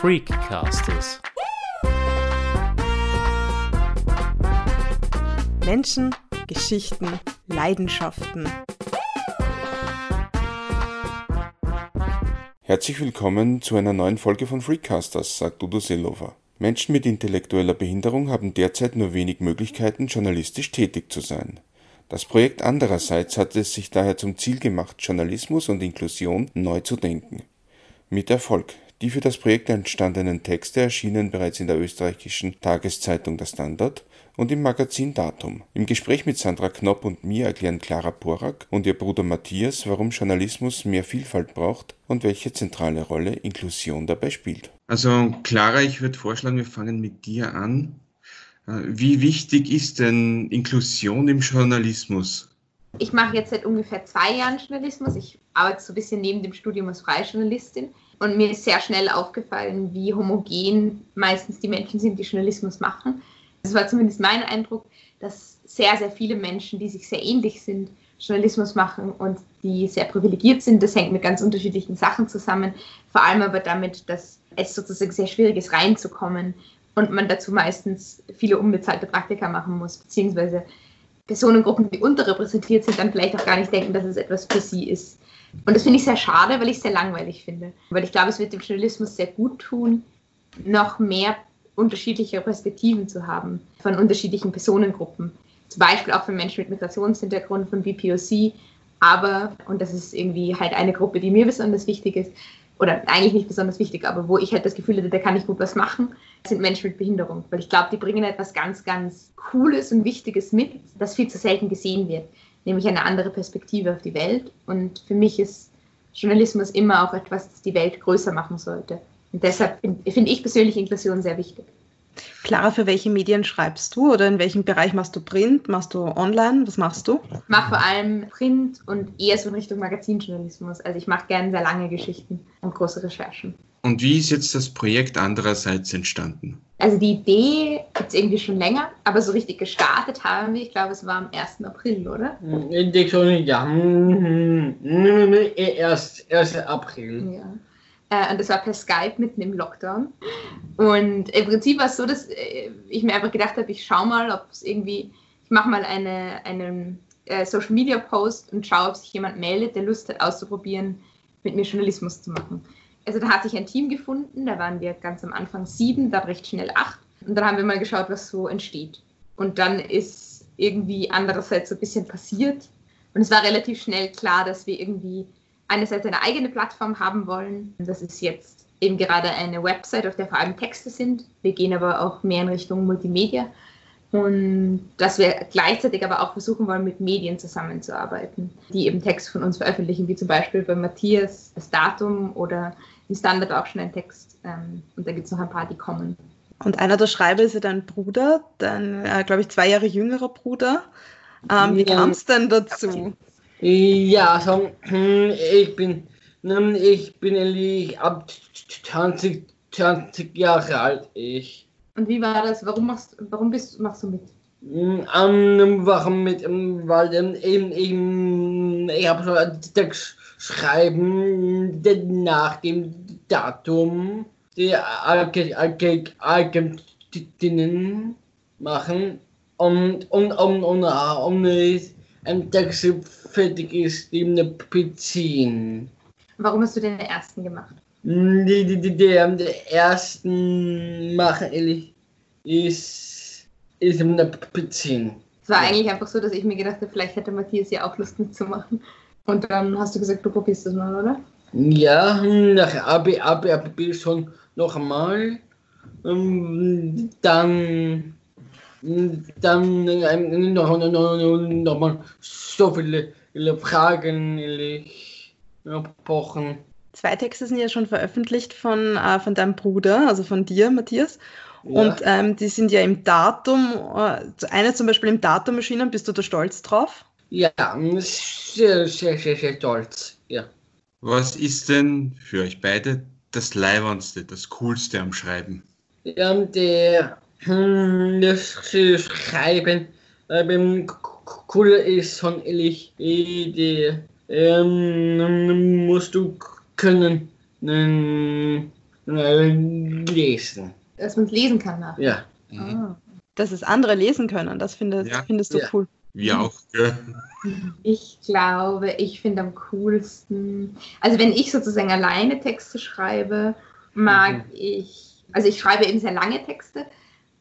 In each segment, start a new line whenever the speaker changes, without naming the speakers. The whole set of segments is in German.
Freakcasters.
Menschen, Geschichten, Leidenschaften.
Herzlich willkommen zu einer neuen Folge von Freakcasters, sagt Udo Seelover. Menschen mit intellektueller Behinderung haben derzeit nur wenig Möglichkeiten, journalistisch tätig zu sein. Das Projekt andererseits hat es sich daher zum Ziel gemacht, Journalismus und Inklusion neu zu denken. Mit Erfolg. Die für das Projekt entstandenen Texte erschienen bereits in der österreichischen Tageszeitung Der Standard und im Magazin Datum. Im Gespräch mit Sandra Knopp und mir erklären Clara Porak und ihr Bruder Matthias, warum Journalismus mehr Vielfalt braucht und welche zentrale Rolle Inklusion dabei spielt.
Also Clara, ich würde vorschlagen, wir fangen mit dir an. Äh, wie wichtig ist denn Inklusion im Journalismus?
Ich mache jetzt seit ungefähr zwei Jahren Journalismus. Ich arbeite so ein bisschen neben dem Studium als freie Journalistin. Und mir ist sehr schnell aufgefallen, wie homogen meistens die Menschen sind, die Journalismus machen. Das war zumindest mein Eindruck, dass sehr, sehr viele Menschen, die sich sehr ähnlich sind, Journalismus machen und die sehr privilegiert sind. Das hängt mit ganz unterschiedlichen Sachen zusammen. Vor allem aber damit, dass es sozusagen sehr schwierig ist, reinzukommen und man dazu meistens viele unbezahlte Praktika machen muss, beziehungsweise Personengruppen, die unterrepräsentiert sind, dann vielleicht auch gar nicht denken, dass es etwas für sie ist. Und das finde ich sehr schade, weil ich es sehr langweilig finde. Weil ich glaube, es wird dem Journalismus sehr gut tun, noch mehr unterschiedliche Perspektiven zu haben von unterschiedlichen Personengruppen. Zum Beispiel auch von Menschen mit Migrationshintergrund, von BPOC. Aber, und das ist irgendwie halt eine Gruppe, die mir besonders wichtig ist, oder eigentlich nicht besonders wichtig, aber wo ich halt das Gefühl hatte, da kann ich gut was machen, sind Menschen mit Behinderung. Weil ich glaube, die bringen etwas ganz, ganz Cooles und Wichtiges mit, das viel zu selten gesehen wird nämlich eine andere Perspektive auf die Welt. Und für mich ist Journalismus immer auch etwas, das die Welt größer machen sollte. Und deshalb finde ich persönlich Inklusion sehr wichtig.
Clara, für welche Medien schreibst du oder in welchem Bereich machst du Print, machst du Online, was machst du?
Ich mache vor allem Print und eher so in Richtung Magazinjournalismus. Also ich mache gerne sehr lange Geschichten und große Recherchen.
Und wie ist jetzt das Projekt andererseits entstanden?
Also die Idee gibt es irgendwie schon länger, aber so richtig gestartet haben wir, ich glaube, es war am 1. April, oder?
Ich denke schon, ja. Erst 1. April.
Ja. Äh, und das war per Skype mitten im Lockdown. Und im Prinzip war es so, dass äh, ich mir einfach gedacht habe, ich schaue mal, ob es irgendwie, ich mache mal eine, einen äh, Social Media Post und schaue, ob sich jemand meldet, der Lust hat auszuprobieren, mit mir Journalismus zu machen also da hat sich ein Team gefunden, da waren wir ganz am Anfang sieben, dann recht schnell acht. Und dann haben wir mal geschaut, was so entsteht. Und dann ist irgendwie andererseits so ein bisschen passiert. Und es war relativ schnell klar, dass wir irgendwie einerseits eine eigene Plattform haben wollen. Das ist jetzt eben gerade eine Website, auf der vor allem Texte sind. Wir gehen aber auch mehr in Richtung Multimedia. Und dass wir gleichzeitig aber auch versuchen wollen, mit Medien zusammenzuarbeiten, die eben Texte von uns veröffentlichen, wie zum Beispiel bei Matthias das Datum oder im Standard auch schon ein Text. Ähm, und da gibt es noch ein paar, die kommen.
Und einer der Schreiber ist ja dein Bruder, dein, äh, glaube ich, zwei Jahre jüngerer Bruder. Ähm, wie kam es denn dazu?
Ja, also, ich bin, ich bin eigentlich ab 20, 20 Jahre alt. Ich.
Und wie war das? Warum machst, warum bist, machst du mit?
Um, warum mit? Weil eben, eben ich habe so ein Text schreiben nach dem Datum die Agentinnen machen und, und, und, und, um ein Text fertig ist, eben eine beziehen.
Warum hast du den ersten gemacht?
Die, die, die, die, die ersten machen ehrlich ist, ist eine beziehen.
Es war eigentlich einfach so, dass ich mir gedacht habe, vielleicht hätte Matthias ja auch Lust mitzumachen. Und dann hast du gesagt, du probierst das mal, oder?
Ja, nach AB, AB, AB schon noch einmal. Ähm, dann, dann noch, noch, noch, noch mal so viele, viele Fragen gesprochen.
Zwei Texte sind ja schon veröffentlicht von, äh, von deinem Bruder, also von dir, Matthias. Ja. Und ähm, die sind ja im Datum, äh, eine zum Beispiel im Datum erschienen. Bist du da stolz drauf?
Ja, sehr, sehr, sehr, sehr stolz. Ja.
Was ist denn für euch beide das Leibendste, das Coolste am Schreiben?
Ja, der, hm, das Schreiben, ähm, cool ist schon ehrlich, die ähm, musst du können, ähm, äh, lesen.
Dass man es lesen kann nach.
Ja.
Ah.
Dass es andere lesen können, das findest,
Ja.
findest du
Ja.
cool.
Wir auch. Gell?
Ich glaube, ich finde am coolsten, also wenn ich sozusagen alleine Texte schreibe, mag
Mhm.
ich, also ich schreibe eben sehr lange Texte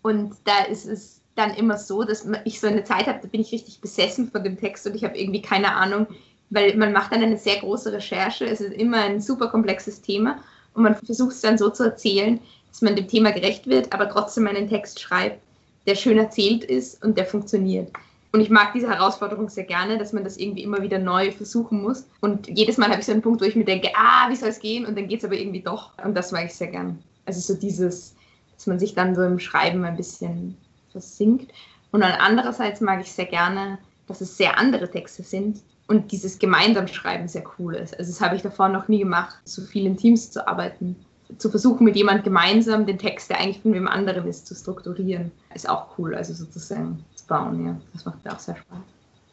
und da ist es dann immer so, dass ich so eine Zeit habe, da bin ich richtig besessen von dem Text und ich habe irgendwie keine Ahnung, weil man macht dann eine sehr große Recherche, es ist immer ein super komplexes Thema und man versucht es dann so zu erzählen, dass man dem Thema gerecht wird, aber trotzdem einen Text schreibt, der schön erzählt ist und der funktioniert. Und ich mag diese Herausforderung sehr gerne, dass man das irgendwie immer wieder neu versuchen muss. Und jedes Mal habe ich so einen Punkt, wo ich mir denke, ah, wie soll es gehen? Und dann geht es aber irgendwie doch. Und das mag ich sehr gern. Also so dieses, dass man sich dann so im Schreiben ein bisschen versinkt. Und dann andererseits mag ich sehr gerne, dass es sehr andere Texte sind und dieses gemeinsam Schreiben sehr cool ist. Also das habe ich davor noch nie gemacht, so viel in Teams zu arbeiten. Zu versuchen, mit jemand gemeinsam den Text, der eigentlich von wem anderen ist, zu strukturieren, ist auch cool. Also sozusagen zu bauen, ja. Das macht mir auch sehr Spaß.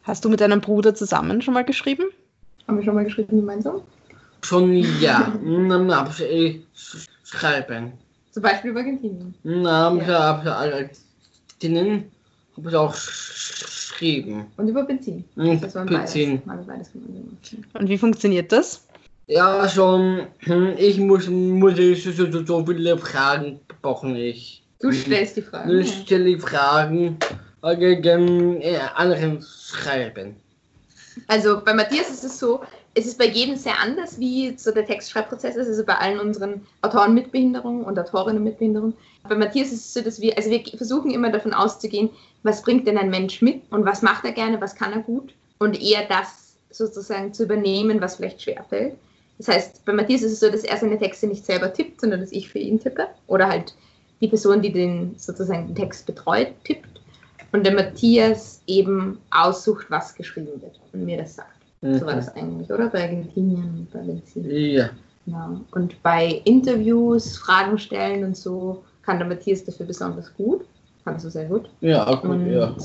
Hast du mit deinem Bruder zusammen schon mal geschrieben?
Haben wir schon mal geschrieben gemeinsam?
Schon ja. Habe ich schreiben.
Zum Beispiel über Argentinien. Ja.
ich alle denen habe ich auch geschrieben.
Und über Benzin.
Mhm,
Das waren
Benzin.
beides. Mal beides.
Und wie funktioniert das?
Ja, schon. Hm, Ich muss, muss ich so, so, viele Fragen brauchen ich.
Du stellst die Frage.
Ich stelle die Fragen äh, gegen äh, anderen schreiben.
Also bei Matthias ist es so, es ist bei jedem sehr anders, wie so der Textschreibprozess ist, also bei allen unseren Autoren mit Behinderung und Autorinnen mit Behinderung. Bei Matthias ist es so, dass wir, also wir versuchen immer davon auszugehen, was bringt denn ein Mensch mit und was macht er gerne, was kann er gut und eher das sozusagen zu übernehmen, was vielleicht schwerfällt. Das heißt, bei Matthias ist es so, dass er seine Texte nicht selber tippt, sondern dass ich für ihn tippe oder halt die Person, die den sozusagen den Text betreut, tippt und der Matthias eben aussucht, was geschrieben wird und mir das sagt. So war das eigentlich, oder? Bei Argentinien und bei Benzin.
Ja.
Genau. Und bei Interviews, Fragen stellen und so kann der Matthias dafür besonders gut. Kannst du sehr gut.
Ja, auch gut,
Und,
ja.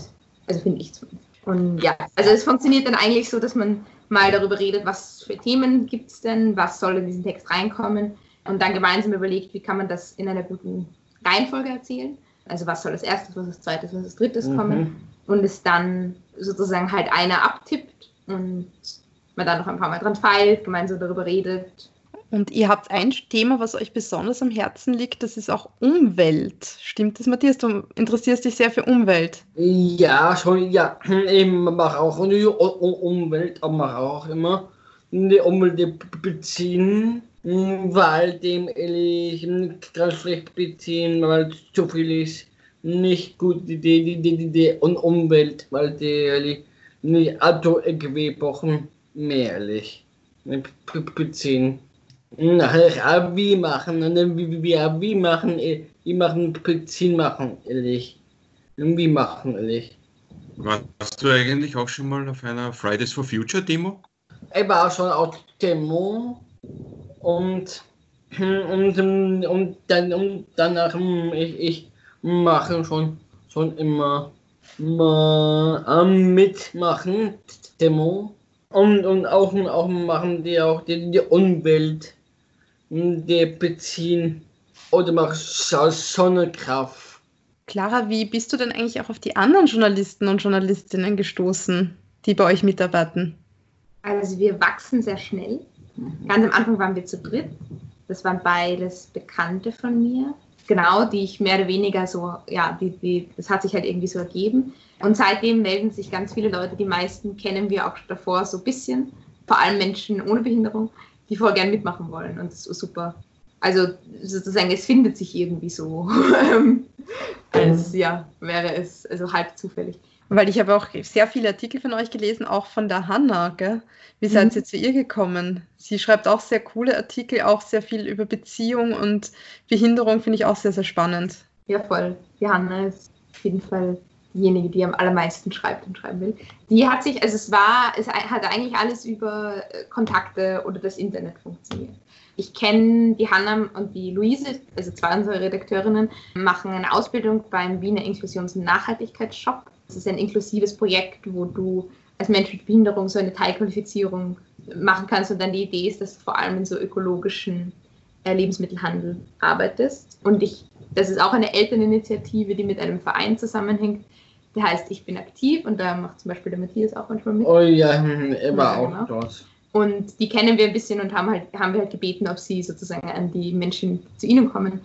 Also finde ich zumindest. Und ja, also es funktioniert dann eigentlich so, dass man mal darüber redet, was für Themen gibt es denn, was soll in diesen Text reinkommen und dann gemeinsam überlegt, wie kann man das in einer guten Reihenfolge erzählen. Also was soll als erstes, was als zweites, was als drittes
Mhm.
kommen und es dann sozusagen halt einer abtippt und man dann noch ein paar Mal dran feilt, gemeinsam darüber redet.
Und ihr habt ein Thema, was euch besonders am Herzen liegt, das ist auch Umwelt. Stimmt das, Matthias? Du interessierst dich sehr für Umwelt.
Ja, schon, ja. Ich mache auch die Umwelt, aber mache auch immer die Umwelt beziehen, weil dem ehrlich ganz schlecht beziehen, weil zu viel ist. Nicht gut, die, die, die, die, die und Umwelt, weil die ehrlich nicht Auto irgendwie brauchen, mehr ehrlich. Be- Beziehen. Nachher wie machen, und dann wie, wie, wie, machen, eh, wie machen, Beziehen machen, ehrlich. Wie machen, ehrlich.
Warst du eigentlich auch schon mal auf einer Fridays for Future Demo?
Ich war schon auf Demo und, und, und, dann, und danach hm, ich, ich mache schon, schon immer mal am mitmachen, Demo. Und, und auch, auch machen die auch die, die Umwelt, die beziehen oder machen Sonnenkraft.
Clara, wie bist du denn eigentlich auch auf die anderen Journalisten und Journalistinnen gestoßen, die bei euch mitarbeiten?
Also wir wachsen sehr schnell. Ganz am Anfang waren wir zu dritt. Das waren beides Bekannte von mir. Genau, die ich mehr oder weniger so, ja, die, die, das hat sich halt irgendwie so ergeben. Und seitdem melden sich ganz viele Leute, die meisten kennen wir auch davor so ein bisschen. Vor allem Menschen ohne Behinderung, die voll gern mitmachen wollen. Und das ist super. Also sozusagen, es findet sich irgendwie so. als ja, wäre es also halb zufällig.
Weil ich habe auch sehr viele Artikel von euch gelesen, auch von der Hanna. Gell? Wie seid
Mhm.
ihr zu ihr gekommen? Sie schreibt auch sehr coole Artikel, auch sehr viel über Beziehung und Behinderung, finde ich auch sehr, sehr spannend.
Ja, voll. Die Hanna ist auf jeden Fall diejenige, die am allermeisten schreibt und schreiben will. Die hat sich, also es war, es hat eigentlich alles über äh, Kontakte oder das Internet funktioniert. Ich kenne die Hanna und die Luise, also zwei unserer Redakteurinnen, machen eine Ausbildung beim Wiener Inklusions- und Nachhaltigkeitsshop. Das ist ein inklusives Projekt, wo du als Mensch mit Behinderung so eine Teilqualifizierung machen kannst. Und dann die Idee ist, dass vor allem in so ökologischen äh, Lebensmittelhandel arbeitest. Und ich, das ist auch eine Elterninitiative, die mit einem Verein zusammenhängt. Der heißt Ich bin aktiv und da macht zum Beispiel der Matthias auch manchmal mit.
Oh ja, hm, er war
Ja,
auch
genau.
dort.
Und die kennen wir ein bisschen und haben halt, haben wir halt gebeten, ob sie sozusagen an die Menschen, zu ihnen kommen,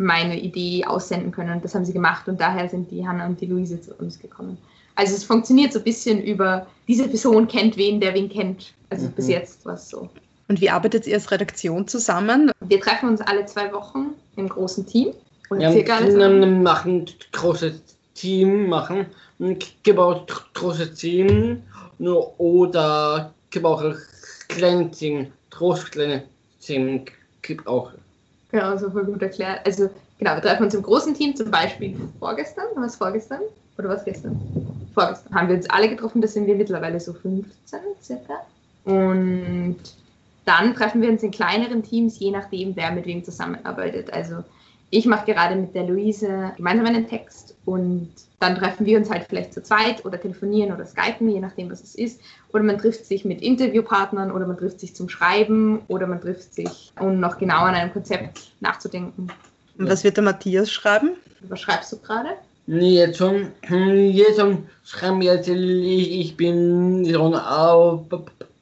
meine Idee aussenden können. Und das haben sie gemacht und daher sind die Hanna und die Luise zu uns gekommen. Also es funktioniert so ein bisschen über, diese Person kennt wen, der wen kennt. Also
Mhm.
bis jetzt war es so.
Und wie arbeitet ihr als Redaktion zusammen?
Wir treffen uns alle zwei Wochen im großen Team. Oder
Ja,
circa alle
machen großes Team, machen ein gebaut großes Team nur oder ein kleines Team, groß kleine Team gibt auch.
Genau, so voll gut erklärt. Also genau, wir treffen uns im großen Team, zum Beispiel vorgestern, was vorgestern? Oder was gestern? Vorgestern haben wir uns alle getroffen, das sind wir mittlerweile so 15 circa. Und dann treffen wir uns in kleineren Teams, je nachdem, wer mit wem zusammenarbeitet. Also ich mache gerade mit der Luise gemeinsam einen Text und dann treffen wir uns halt vielleicht zu zweit oder telefonieren oder skypen, je nachdem, was es ist. Oder man trifft sich mit Interviewpartnern oder man trifft sich zum Schreiben oder man trifft sich, um noch genau an einem Konzept nachzudenken.
Und was wird der Matthias schreiben?
Was schreibst du gerade?
Nee, Jetzt schon, jetzt schon schreiben wir jetzt, ich, ich bin schon auch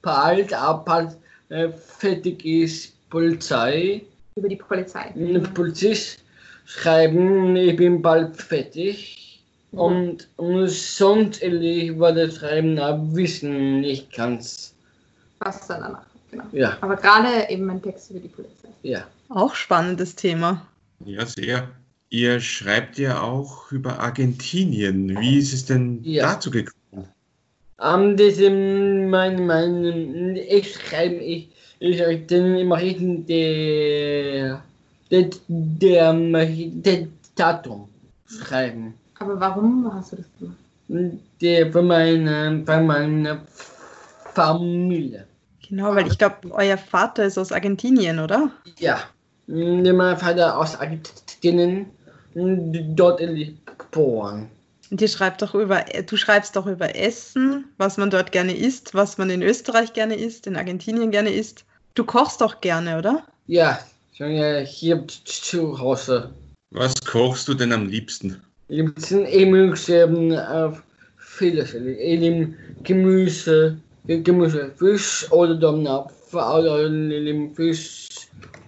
bald, auch bald äh, fertig ist Polizei.
Über die Polizei.
Polizist schreiben, ich bin bald fertig.
Mhm.
Und, und sonst ehrlich war das Schreiben Wissen nicht ganz.
Was dann danach? Genau.
Ja,
Aber gerade eben ein Text über die Polizei.
ja.
Auch spannendes Thema.
Ja, sehr. Ihr schreibt ja auch über Argentinien. Wie ist es denn
Ja.
dazu gekommen?
Am diesem, mein, mein, ich schreibe, ich, ich, den mache ich der, der, der, der Datum schreiben.
Aber warum hast du das gemacht?
Der für meine, für meine Familie.
Genau, weil ich glaube, euer Vater ist aus Argentinien, oder?
Ja, mein Vater aus Argentinien, dort geboren.
Und ihr schreibt doch über, du schreibst doch über Essen, was man dort gerne isst, was man in Österreich gerne isst, in Argentinien gerne isst. Du kochst doch gerne, oder?
Ja, schon ja hier zu Hause.
Was kochst du denn am liebsten?
Ich sind eben auf vieles. Eben Gemüse, Gemüse, Fisch oder dann Apfel oder eben Fisch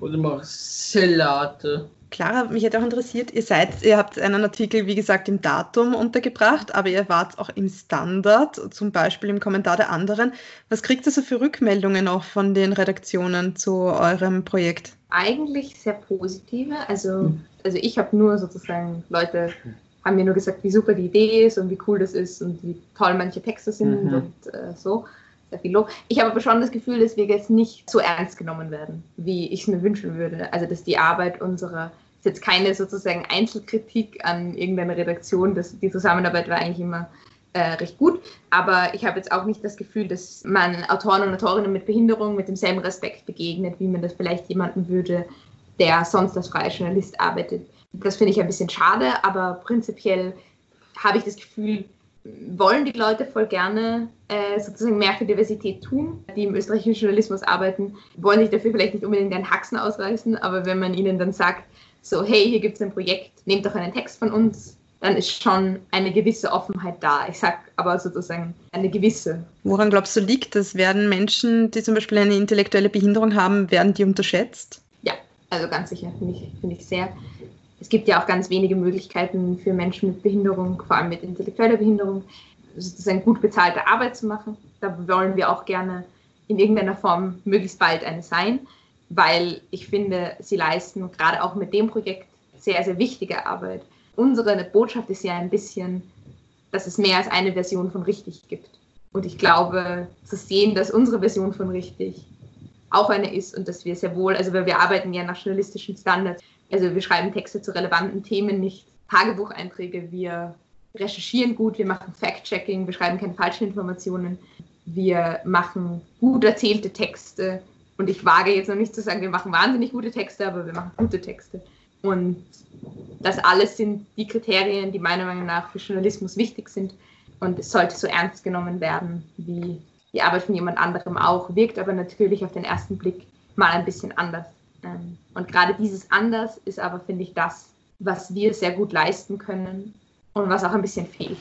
oder mal Salate.
Clara, mich hätte auch interessiert, ihr seid, ihr habt einen Artikel, wie gesagt, im Datum untergebracht, aber ihr wart auch im Standard, zum Beispiel im Kommentar der anderen. Was kriegt ihr so für Rückmeldungen auch von den Redaktionen zu eurem Projekt?
Eigentlich sehr positive. Also, also ich habe nur sozusagen, Leute haben mir nur gesagt, wie super die Idee ist und wie cool das ist und wie toll manche Texte sind
Mhm.
und äh, so. Sehr viel Lob. Ich habe aber schon das Gefühl, dass wir jetzt nicht so ernst genommen werden, wie ich es mir wünschen würde. Also dass die Arbeit unserer, ist jetzt keine sozusagen Einzelkritik an irgendeiner Redaktion, dass die Zusammenarbeit war eigentlich immer äh, recht gut. Aber ich habe jetzt auch nicht das Gefühl, dass man Autoren und Autorinnen mit Behinderung mit demselben Respekt begegnet, wie man das vielleicht jemanden würde, der sonst als freier Journalist arbeitet. Das finde ich ein bisschen schade, aber prinzipiell habe ich das Gefühl, wollen die Leute voll gerne äh, sozusagen mehr für Diversität tun, die im österreichischen Journalismus arbeiten, wollen sich dafür vielleicht nicht unbedingt den Haxen ausreißen, aber wenn man ihnen dann sagt, so, hey, hier gibt es ein Projekt, nehmt doch einen Text von uns, dann ist schon eine gewisse Offenheit da. Ich sage aber sozusagen eine gewisse.
Woran glaubst du liegt das? Werden Menschen, die zum Beispiel eine intellektuelle Behinderung haben, werden die unterschätzt?
Ja, also ganz sicher, finde ich, finde ich sehr. Es gibt ja auch ganz wenige Möglichkeiten für Menschen mit Behinderung, vor allem mit intellektueller Behinderung, sozusagen gut bezahlte Arbeit zu machen. Da wollen wir auch gerne in irgendeiner Form möglichst bald eine sein, weil ich finde, sie leisten gerade auch mit dem Projekt sehr, sehr wichtige Arbeit. Unsere Botschaft ist ja ein bisschen, dass es mehr als eine Version von richtig gibt. Und ich glaube, zu sehen, dass unsere Version von richtig auch eine ist und dass wir sehr wohl, also weil wir arbeiten ja nach journalistischen Standards, also wir schreiben Texte zu relevanten Themen, nicht Tagebucheinträge, wir recherchieren gut, wir machen Fact-Checking, wir schreiben keine falschen Informationen, wir machen gut erzählte Texte. Und ich wage jetzt noch nicht zu sagen, wir machen wahnsinnig gute Texte, aber wir machen gute Texte. Und das alles sind die Kriterien, die meiner Meinung nach für Journalismus wichtig sind. Und es sollte so ernst genommen werden wie die Arbeit von jemand anderem auch, wirkt aber natürlich auf den ersten Blick mal ein bisschen anders. Ähm, und gerade dieses anders ist aber, finde ich, das, was wir sehr gut leisten können und was auch ein bisschen fehlt.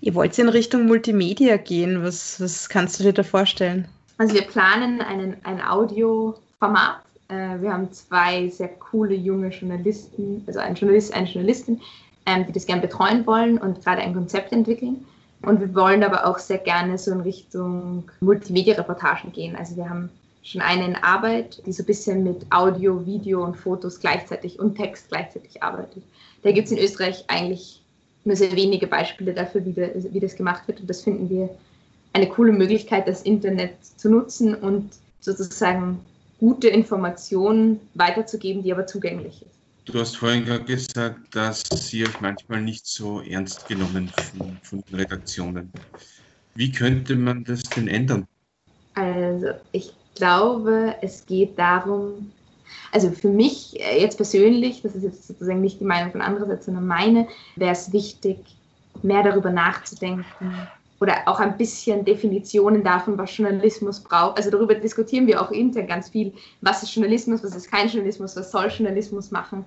Ihr wollt in Richtung Multimedia gehen. Was, was kannst du dir da vorstellen?
Also wir planen einen, ein Audioformat. Äh, wir haben zwei sehr coole junge Journalisten, also ein Journalist, eine Journalistin, ähm, die das gerne betreuen wollen und gerade ein Konzept entwickeln. Und wir wollen aber auch sehr gerne so in Richtung Multimedia-Reportagen gehen. Also wir haben schon eine in Arbeit, die so ein bisschen mit Audio, Video und Fotos gleichzeitig und Text gleichzeitig arbeitet. Da gibt es in Österreich eigentlich nur sehr wenige Beispiele dafür, wie, das, wie das gemacht wird. Und das finden wir eine coole Möglichkeit, das Internet zu nutzen und sozusagen gute Informationen weiterzugeben, die aber zugänglich ist.
Du hast vorhin gerade gesagt, dass Sie euch manchmal nicht so ernst genommen von, von den Redaktionen. Wie könnte man das denn ändern?
Also ich glaube, es geht darum, also für mich äh, jetzt persönlich, das ist jetzt sozusagen nicht die Meinung von andererseits, sondern meine, wäre es wichtig, mehr darüber nachzudenken oder auch ein bisschen Definitionen davon, was Journalismus braucht. Also darüber diskutieren wir auch intern ganz viel, was ist Journalismus, was ist kein Journalismus, was soll Journalismus machen.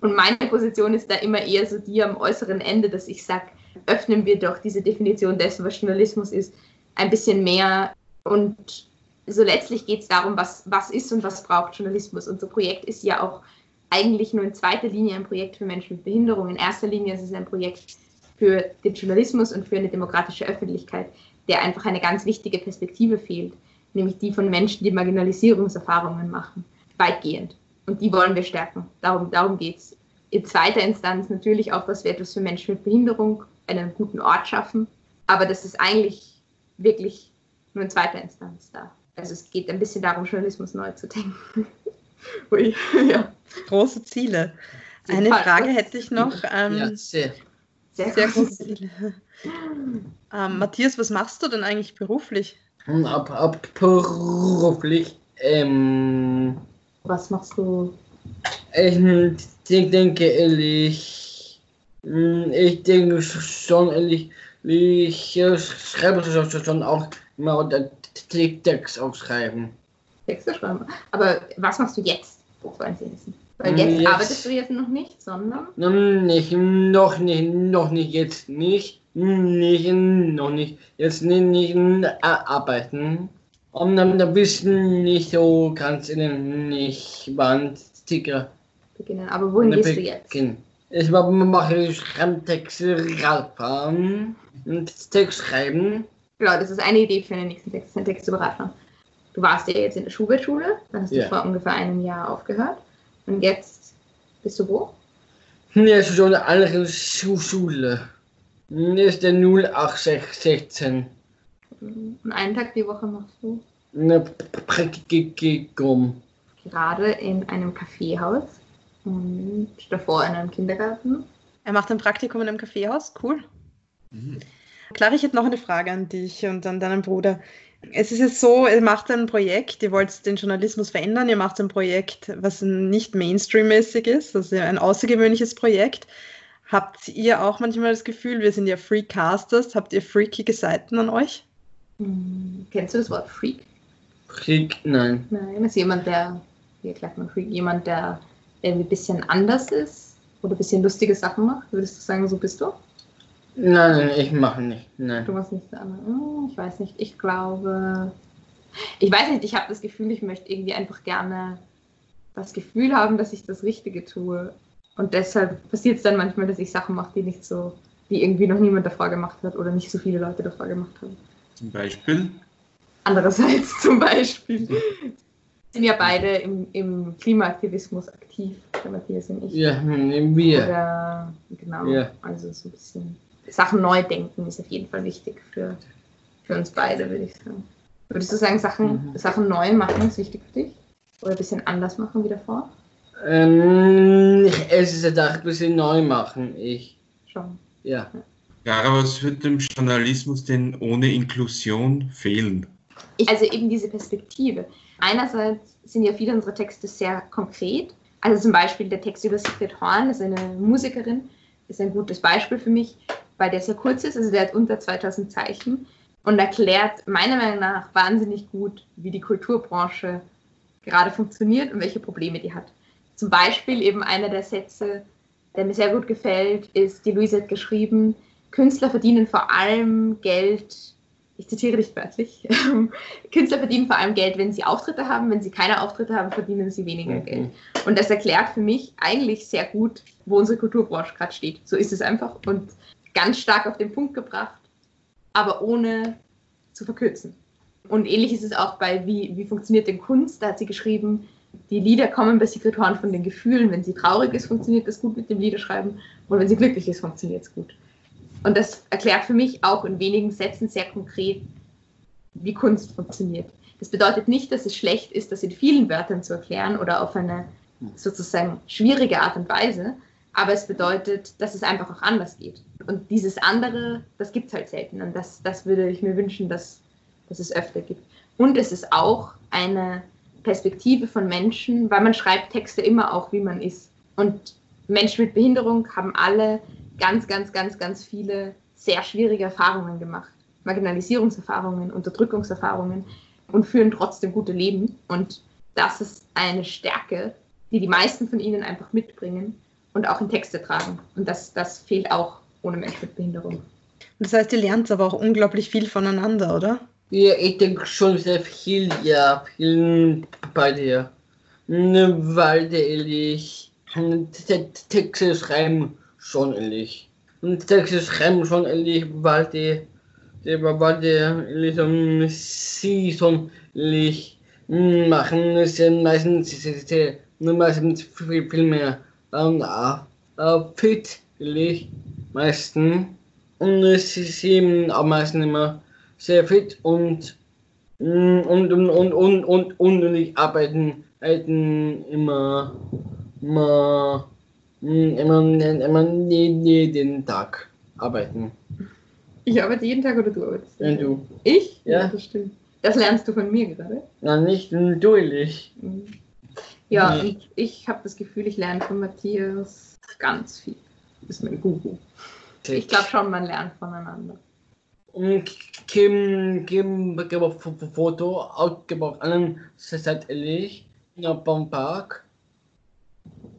Und meine Position ist da immer eher so die am äußeren Ende, dass ich sage, öffnen wir doch diese Definition dessen, was Journalismus ist, ein bisschen mehr und so letztlich geht es darum, was, was ist und was braucht Journalismus. Unser Projekt ist ja auch eigentlich nur in zweiter Linie ein Projekt für Menschen mit Behinderung. In erster Linie ist es ein Projekt für den Journalismus und für eine demokratische Öffentlichkeit, der einfach eine ganz wichtige Perspektive fehlt, nämlich die von Menschen, die Marginalisierungserfahrungen machen, weitgehend. Und die wollen wir stärken. Darum, darum geht es. In zweiter Instanz natürlich auch, dass wir etwas für Menschen mit Behinderung, einen guten Ort schaffen. Aber das ist eigentlich wirklich nur in zweiter Instanz da also es geht ein bisschen darum, Journalismus neu zu denken.
Ui, ja. Große Ziele. Eine Frage hätte ich noch. Ähm, ja, sehr. Sehr, sehr große Ziele. ähm, Matthias, was machst du denn eigentlich beruflich?
Hm, ab, ab beruflich. Ähm,
was machst du?
Ich denke ehrlich, hm, ich denke schon ehrlich, ich schreibe schon auch immer Text aufschreiben.
Texte schreiben. Aber was machst du jetzt? Wissen. Weil jetzt, jetzt, arbeitest du jetzt noch nicht, sondern?
Nicht, noch nicht, noch nicht, jetzt nicht, nicht, noch nicht, jetzt nicht, nicht arbeiten. Und dann bisschen nicht so ganz in den nicht Sticker.
Beginnen. Aber wohin gehst du jetzt?
Ich mache Texte Radfahren und Text schreiben.
Genau, das ist eine Idee für den nächsten Text, einen Text zu beraten. Du warst ja jetzt in der Schubert-Schule, dann hast du yeah. vor ungefähr einem Jahr aufgehört. Und jetzt bist du wo?
Ja, schon in einer anderen Schule. Das ist der 0816.
Und einen Tag die Woche machst du?
Eine Praktikum.
Gerade in einem Kaffeehaus und davor in einem Kindergarten.
Er macht ein Praktikum in einem Kaffeehaus, cool. Mhm. Clara, ich hätte noch eine Frage an dich und an deinen Bruder. Es ist jetzt so, ihr macht ein Projekt, ihr wollt den Journalismus verändern, ihr macht ein Projekt, was nicht Mainstream-mäßig ist, also ein außergewöhnliches Projekt. Habt ihr auch manchmal das Gefühl, wir sind ja Freakcasters, habt ihr freakige Seiten an euch?
Hm, kennst du das Wort Freak?
Freak, nein.
Nein, ist jemand, der, wie erklärt man Freak, jemand, der irgendwie ein bisschen anders ist oder ein bisschen lustige Sachen macht? Würdest du sagen, so bist du?
Nein, ich mache nicht. Nein.
Du machst nichts anderes. Hm, ich weiß nicht. Ich glaube. Ich weiß nicht, ich habe das Gefühl, ich möchte irgendwie einfach gerne das Gefühl haben, dass ich das Richtige tue. Und deshalb passiert es dann manchmal, dass ich Sachen mache, die nicht so, die irgendwie noch niemand davor gemacht hat oder nicht so viele Leute davor gemacht haben.
Zum Beispiel?
Andererseits zum Beispiel. Wir sind ja beide im, im Klimaaktivismus aktiv, der Matthias und ich.
Ja, wir.
Oder, genau, ja. also so ein bisschen Sachen neu denken ist auf jeden Fall wichtig für, für uns beide, würde ich sagen. Würdest du sagen, Sachen, mhm. Sachen neu machen ist wichtig für dich? Oder ein bisschen anders machen wie davor?
Ähm, es ist ja ein bisschen neu machen, ich.
Schon.
Ja.
Ja, was wird dem Journalismus denn ohne Inklusion fehlen?
Ich, also eben diese Perspektive. Einerseits sind ja viele unserer Texte sehr konkret. Also zum Beispiel der Text über Sigrid Horn, das ist eine Musikerin, ist ein gutes Beispiel für mich, weil der sehr kurz ist, also der hat unter 2000 Zeichen und erklärt meiner Meinung nach wahnsinnig gut, wie die Kulturbranche gerade funktioniert und welche Probleme die hat. Zum Beispiel eben einer der Sätze, der mir sehr gut gefällt, ist, die Luise hat geschrieben, Künstler verdienen vor allem Geld, ich zitiere dich wörtlich, Künstler verdienen vor allem Geld, wenn sie Auftritte haben, wenn sie keine Auftritte haben, verdienen sie weniger mhm. Geld. Und das erklärt für mich eigentlich sehr gut, wo unsere Kulturbranche gerade steht. So ist es einfach und ganz stark auf den Punkt gebracht, aber ohne zu verkürzen. Und ähnlich ist es auch bei, wie, wie funktioniert denn Kunst? Da hat sie geschrieben, die Lieder kommen bei Horn von den Gefühlen. Wenn sie traurig ist, funktioniert das gut mit dem Liederschreiben. Und wenn sie glücklich ist, funktioniert es gut. Und das erklärt für mich auch in wenigen Sätzen sehr konkret, wie Kunst funktioniert. Das bedeutet nicht, dass es schlecht ist, das in vielen Wörtern zu erklären oder auf eine sozusagen schwierige Art und Weise, aber es bedeutet, dass es einfach auch anders geht. Und dieses andere, das gibt es halt selten. Und das, das würde ich mir wünschen, dass, dass es öfter gibt. Und es ist auch eine Perspektive von Menschen, weil man schreibt Texte immer auch, wie man ist. Und Menschen mit Behinderung haben alle ganz, ganz, ganz, ganz viele sehr schwierige Erfahrungen gemacht. Marginalisierungserfahrungen, Unterdrückungserfahrungen und führen trotzdem gute Leben. Und das ist eine Stärke, die die meisten von ihnen einfach mitbringen und auch in Texte tragen. Und das, das fehlt auch ohne Menschen mit Behinderung.
Das heißt, ihr lernt aber auch unglaublich viel voneinander, oder?
Ja, ich denke schon sehr viel, ja, viel bei dir. Ne, weil ich Texte schreiben schon ähnlich. Und Texte schreiben schon ähnlich, weil die, die, weil die, die sie schon ähnlich machen, ist ja meistens, meistens viel, viel mehr dann äh, fit, meistens. Und es ist eben am meisten immer sehr fit und mm, und und und und und, und ich arbeiten, arbeiten immer immer mm, immer, immer jeden Tag arbeiten.
Ich arbeite jeden Tag oder du arbeitest?
Ja, du.
Ich? Ja. ja. das stimmt. Das lernst du von mir gerade?
Na, nicht natürlich.
Mm. Ja, nee. ich, ich habe das Gefühl, ich lerne von Matthias ganz viel. Das ist mein Guru. Ich glaube schon, man lernt voneinander.
Kim, Kim gibt Foto, ausgebaut einen seit ehrlich beim Park.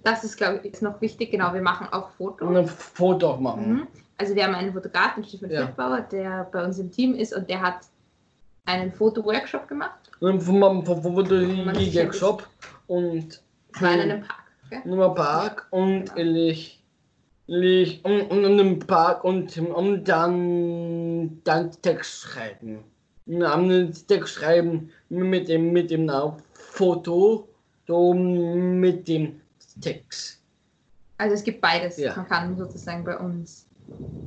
Das ist, glaube ich, ist noch wichtig. Genau, wir machen auch Fotos.
Ein Foto machen.
Mhm. Also wir haben einen Fotografen, Stefan ja. Fettbauer, der bei uns im Team ist und der hat einen Fotoworkshop gemacht.
Ein Fotoworkshop und...
Es war in einem Park.
Gell? In einem Park und genau. ehrlich liegt um, um, um den Park und um dann, dann Text schreiben. Am Text schreiben mit dem, mit dem Foto, so mit dem Text.
Also es gibt beides. Ja. Man kann sozusagen bei uns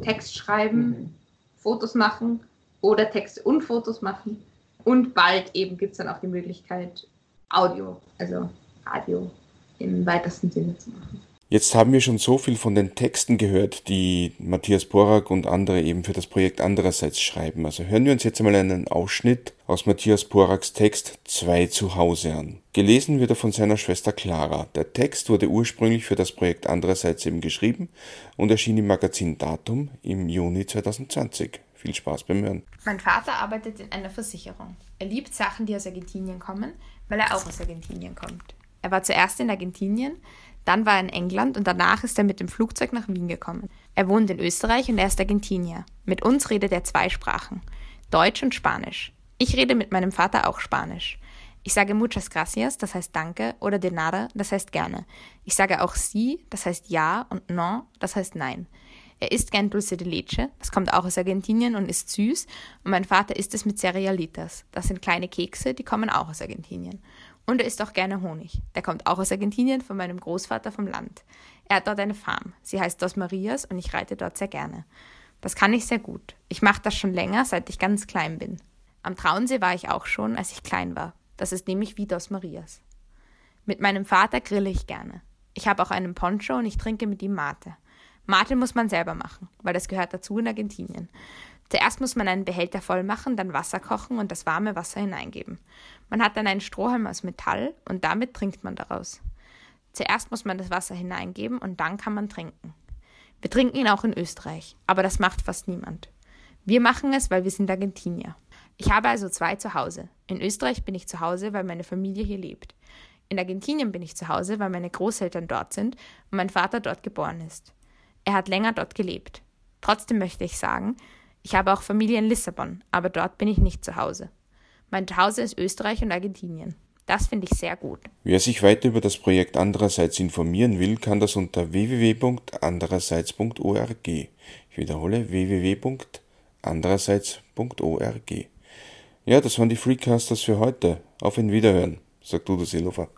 Text schreiben, mhm. Fotos machen oder Texte und Fotos machen. Und bald eben gibt es dann auch die Möglichkeit, Audio, also Radio im weitesten Sinne zu machen.
Jetzt haben wir schon so viel von den Texten gehört, die Matthias Borak und andere eben für das Projekt andererseits schreiben. Also hören wir uns jetzt einmal einen Ausschnitt aus Matthias Boraks Text Zwei zu Hause an. Gelesen wird er von seiner Schwester Clara. Der Text wurde ursprünglich für das Projekt andererseits eben geschrieben und erschien im Magazin Datum im Juni 2020. Viel Spaß beim Hören.
Mein Vater arbeitet in einer Versicherung. Er liebt Sachen, die aus Argentinien kommen, weil er auch aus Argentinien kommt. Er war zuerst in Argentinien, dann war er in England und danach ist er mit dem Flugzeug nach Wien gekommen. Er wohnt in Österreich und er ist Argentinier. Mit uns redet er zwei Sprachen, Deutsch und Spanisch. Ich rede mit meinem Vater auch Spanisch. Ich sage muchas gracias, das heißt danke, oder de nada, das heißt gerne. Ich sage auch sí, das heißt ja, und no, das heißt nein. Er isst gern Dulce de Leche, das kommt auch aus Argentinien und ist süß, und mein Vater isst es mit Cerealitas. Das sind kleine Kekse, die kommen auch aus Argentinien. Und er isst auch gerne Honig. Der kommt auch aus Argentinien von meinem Großvater vom Land. Er hat dort eine Farm. Sie heißt Dos Marias und ich reite dort sehr gerne. Das kann ich sehr gut. Ich mache das schon länger, seit ich ganz klein bin. Am Traunsee war ich auch schon, als ich klein war. Das ist nämlich wie Dos Marias. Mit meinem Vater grille ich gerne. Ich habe auch einen Poncho und ich trinke mit ihm Mate. Mate muss man selber machen, weil das gehört dazu in Argentinien. Zuerst muss man einen Behälter voll machen, dann Wasser kochen und das warme Wasser hineingeben. Man hat dann einen Strohhalm aus Metall und damit trinkt man daraus. Zuerst muss man das Wasser hineingeben und dann kann man trinken. Wir trinken ihn auch in Österreich, aber das macht fast niemand. Wir machen es, weil wir sind Argentinier.
Ich habe also zwei zu Hause. In Österreich bin ich zu Hause, weil meine Familie hier lebt. In Argentinien bin ich zu Hause, weil meine Großeltern dort sind und mein Vater dort geboren ist. Er hat länger dort gelebt. Trotzdem möchte ich sagen, ich habe auch Familie in Lissabon, aber dort bin ich nicht zu Hause. Mein Zuhause ist Österreich und Argentinien. Das finde ich sehr gut.
Wer sich weiter über das Projekt Andererseits informieren will, kann das unter www.andererseits.org. Ich wiederhole www.andererseits.org. Ja, das waren die Freecasters für heute. Auf ein Wiederhören, sagt Udo Seelofer.